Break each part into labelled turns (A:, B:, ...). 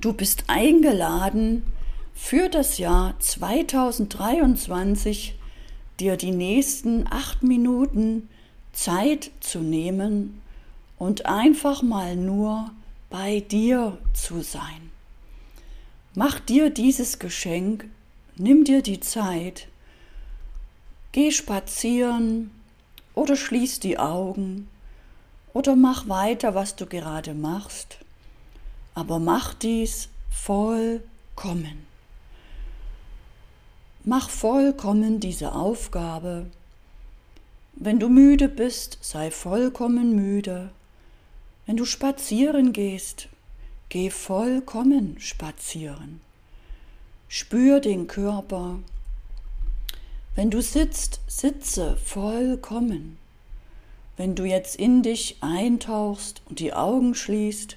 A: Du bist eingeladen, für das Jahr 2023 dir die nächsten acht Minuten Zeit zu nehmen und einfach mal nur bei dir zu sein. Mach dir dieses Geschenk, nimm dir die Zeit, geh spazieren oder schließ die Augen oder mach weiter, was du gerade machst aber mach dies vollkommen. Mach vollkommen diese Aufgabe. Wenn du müde bist, sei vollkommen müde. Wenn du spazieren gehst, geh vollkommen spazieren. Spür den Körper. Wenn du sitzt, sitze vollkommen. Wenn du jetzt in dich eintauchst und die Augen schließt,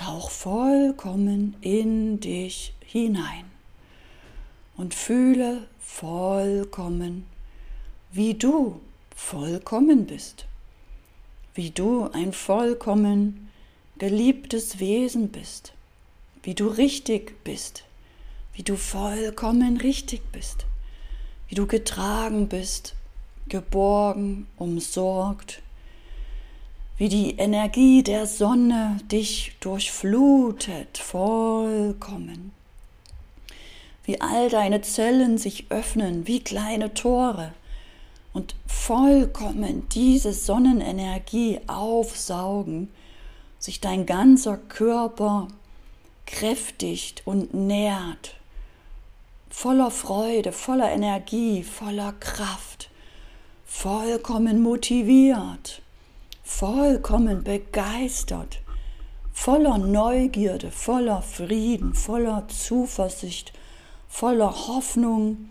A: Tauch vollkommen in dich hinein. Und fühle vollkommen, wie du vollkommen bist, wie du ein vollkommen geliebtes Wesen bist, wie du richtig bist, wie du vollkommen richtig bist, wie du getragen bist, geborgen, umsorgt, wie die Energie der Sonne dich durchflutet vollkommen, wie all deine Zellen sich öffnen wie kleine Tore. Und vollkommen diese Sonnenenergie aufsaugen, sich dein ganzer Körper kräftigt und nährt, voller Freude, voller Energie, voller Kraft, vollkommen motiviert vollkommen begeistert, voller Neugierde, voller Frieden, voller Zuversicht, voller Hoffnung,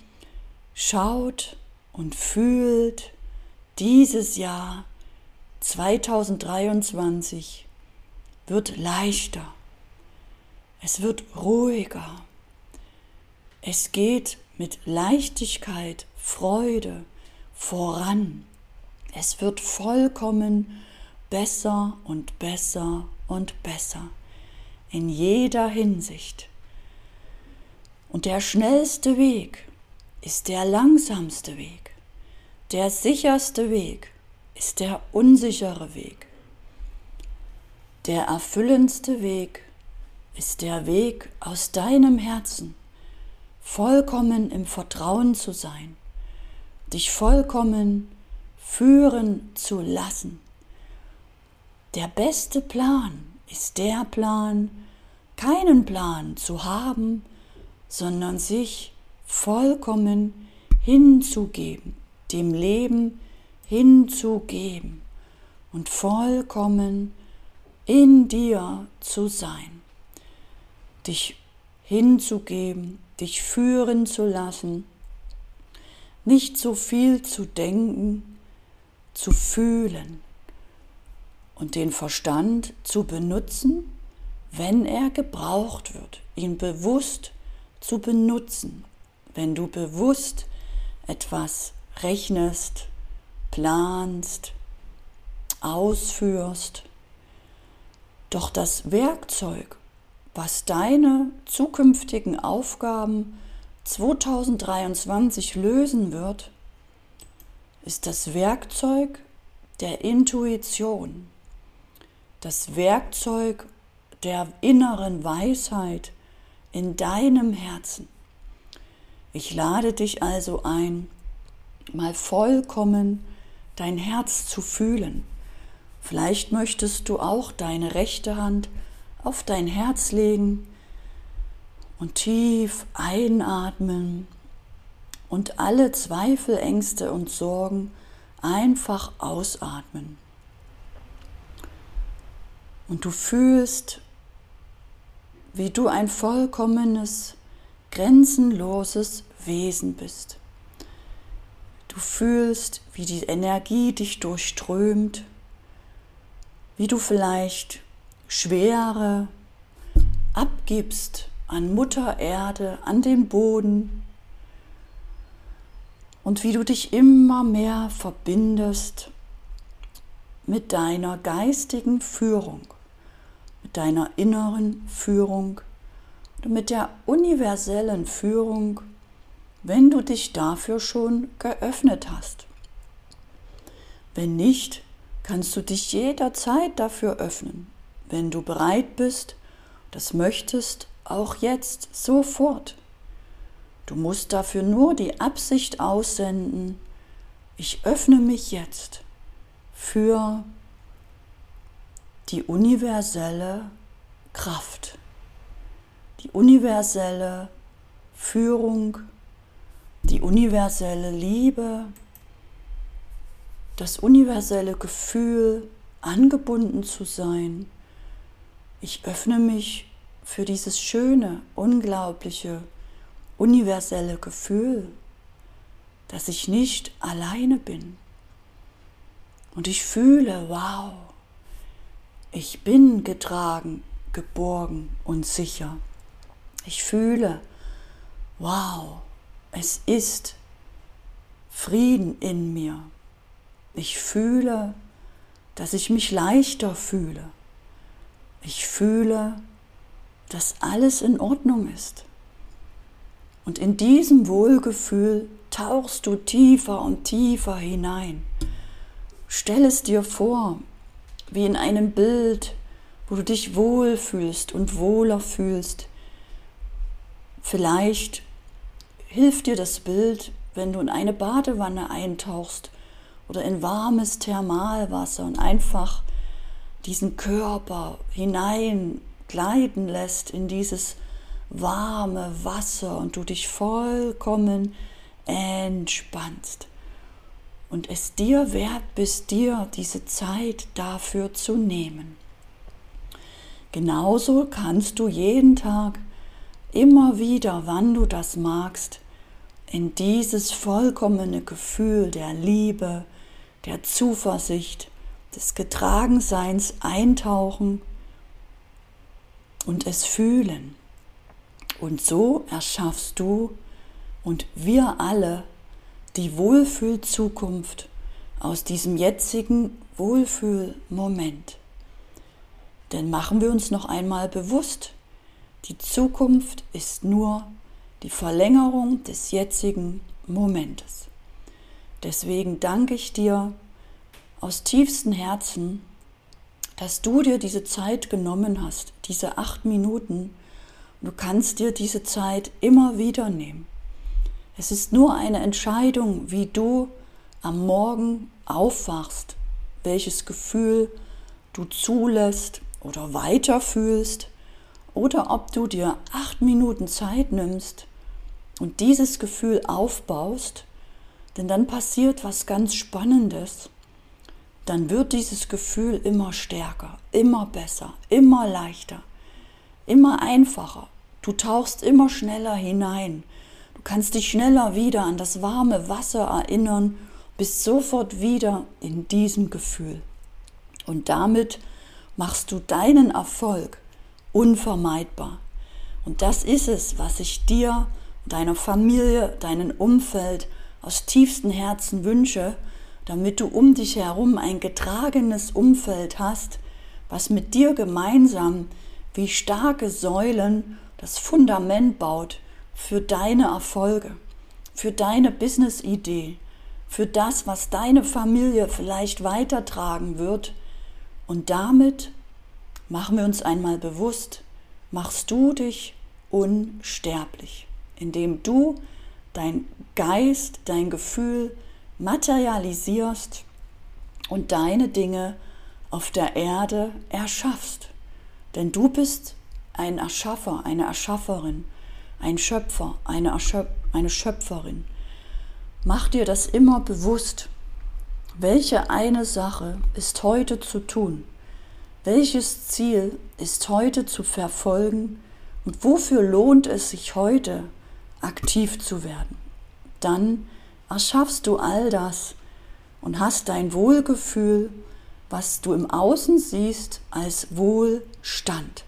A: schaut und fühlt dieses Jahr 2023 wird leichter, es wird ruhiger, es geht mit Leichtigkeit, Freude voran, es wird vollkommen besser und besser und besser in jeder Hinsicht. Und der schnellste Weg ist der langsamste Weg. Der sicherste Weg ist der unsichere Weg. Der erfüllendste Weg ist der Weg aus deinem Herzen, vollkommen im Vertrauen zu sein, dich vollkommen führen zu lassen der beste Plan ist der Plan, keinen Plan zu haben, sondern sich vollkommen hinzugeben, dem Leben hinzugeben und vollkommen in dir zu sein, dich hinzugeben, dich führen zu lassen, nicht so viel zu denken, zu fühlen und den Verstand zu benutzen, wenn er gebraucht wird, ihn bewusst zu benutzen, wenn du bewusst etwas rechnest, planst, ausführst. Doch das Werkzeug, was deine zukünftigen Aufgaben 2023 lösen wird, ist das Werkzeug der Intuition, das Werkzeug der inneren Weisheit in deinem Herzen. Ich lade dich also ein, mal vollkommen dein Herz zu fühlen. Vielleicht möchtest du auch deine rechte Hand auf dein Herz legen und tief einatmen und alle Zweifel, Ängste und Sorgen einfach ausatmen und du fühlst, wie du ein vollkommenes, grenzenloses Wesen bist. Du fühlst, wie die Energie dich durchströmt, wie du vielleicht Schwere abgibst an Mutter Erde, an den Boden und wie du dich immer mehr verbindest mit deiner geistigen Führung mit deiner inneren Führung mit der universellen Führung, wenn du dich dafür schon geöffnet hast. Wenn nicht, kannst du dich jederzeit dafür öffnen, wenn du bereit bist, das möchtest, auch jetzt, sofort. Du musst dafür nur die Absicht aussenden, ich öffne mich jetzt für die universelle Kraft, die universelle Führung, die universelle Liebe, das universelle Gefühl, angebunden zu sein. Ich öffne mich für dieses schöne, unglaubliche, universelle Gefühl, dass ich nicht alleine bin. Und ich fühle, wow, ich bin getragen, geborgen und sicher. Ich fühle, wow, es ist Frieden in mir. Ich fühle, dass ich mich leichter fühle. Ich fühle, dass alles in Ordnung ist. Und in diesem Wohlgefühl tauchst du tiefer und tiefer hinein. Stell es dir vor, wie in einem Bild, wo du dich wohl fühlst und wohler fühlst. Vielleicht hilft dir das Bild, wenn du in eine Badewanne eintauchst oder in warmes Thermalwasser und einfach diesen Körper hinein gleiten lässt in dieses warme Wasser und du dich vollkommen entspannst und es dir wert bist, dir diese Zeit dafür zu nehmen. Genauso kannst du jeden Tag immer wieder, wann du das magst, in dieses vollkommene Gefühl der Liebe, der Zuversicht, des Getragenseins eintauchen und es fühlen. Und so erschaffst du und wir alle die Wohlfühlzukunft aus diesem jetzigen Wohlfühlmoment. Denn machen wir uns noch einmal bewusst, die Zukunft ist nur die Verlängerung des jetzigen Momentes. Deswegen danke ich dir aus tiefstem Herzen, dass du dir diese Zeit genommen hast, diese acht Minuten. Du kannst dir diese Zeit immer wieder nehmen. Es ist nur eine Entscheidung, wie du am Morgen aufwachst, welches Gefühl du zulässt oder weiterfühlst oder ob du dir acht Minuten Zeit nimmst und dieses Gefühl aufbaust, denn dann passiert was ganz Spannendes. Dann wird dieses Gefühl immer stärker, immer besser, immer leichter, immer einfacher. Du tauchst immer schneller hinein. Du kannst dich schneller wieder an das warme Wasser erinnern, bist sofort wieder in diesem Gefühl. Und damit machst du deinen Erfolg unvermeidbar. Und das ist es, was ich dir, deiner Familie, deinem Umfeld aus tiefstem Herzen wünsche, damit du um dich herum ein getragenes Umfeld hast, was mit dir gemeinsam wie starke Säulen das Fundament baut für deine Erfolge, für deine Business-Idee, für das, was deine Familie vielleicht weitertragen wird. Und damit machen wir uns einmal bewusst, machst du dich unsterblich, indem du dein Geist, dein Gefühl materialisierst und deine Dinge auf der Erde erschaffst. Denn du bist ein Erschaffer, eine Erschafferin, ein Schöpfer, eine, Erschöp eine Schöpferin. Mach dir das immer bewusst. Welche eine Sache ist heute zu tun? Welches Ziel ist heute zu verfolgen und wofür lohnt es sich heute aktiv zu werden? Dann erschaffst du all das und hast dein Wohlgefühl, was du im Außen siehst, als Wohlstand.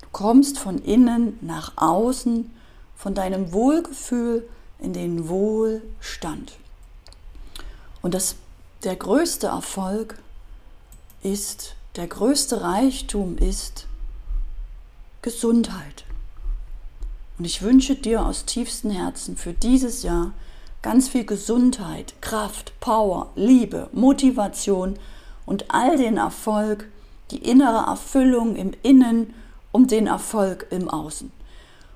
A: Du kommst von innen nach außen, von deinem Wohlgefühl in den Wohlstand. Und das, der größte Erfolg ist, der größte Reichtum ist Gesundheit. Und ich wünsche dir aus tiefstem Herzen für dieses Jahr ganz viel Gesundheit, Kraft, Power, Liebe, Motivation und all den Erfolg, die innere Erfüllung im Innen und den Erfolg im Außen.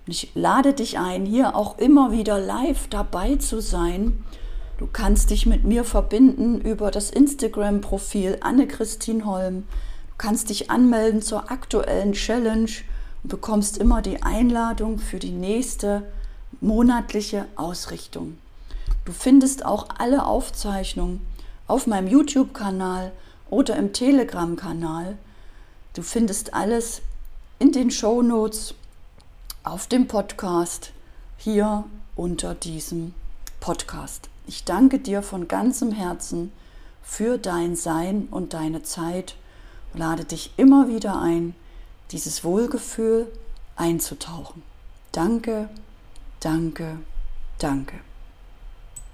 A: Und ich lade dich ein, hier auch immer wieder live dabei zu sein. Du kannst dich mit mir verbinden über das Instagram-Profil Anne-Christine Holm. Du kannst dich anmelden zur aktuellen Challenge und bekommst immer die Einladung für die nächste monatliche Ausrichtung. Du findest auch alle Aufzeichnungen auf meinem YouTube-Kanal oder im Telegram-Kanal. Du findest alles in den Show Notes auf dem Podcast hier unter diesem Podcast. Ich danke dir von ganzem Herzen für dein Sein und deine Zeit und lade dich immer wieder ein, dieses Wohlgefühl einzutauchen. Danke, danke, danke.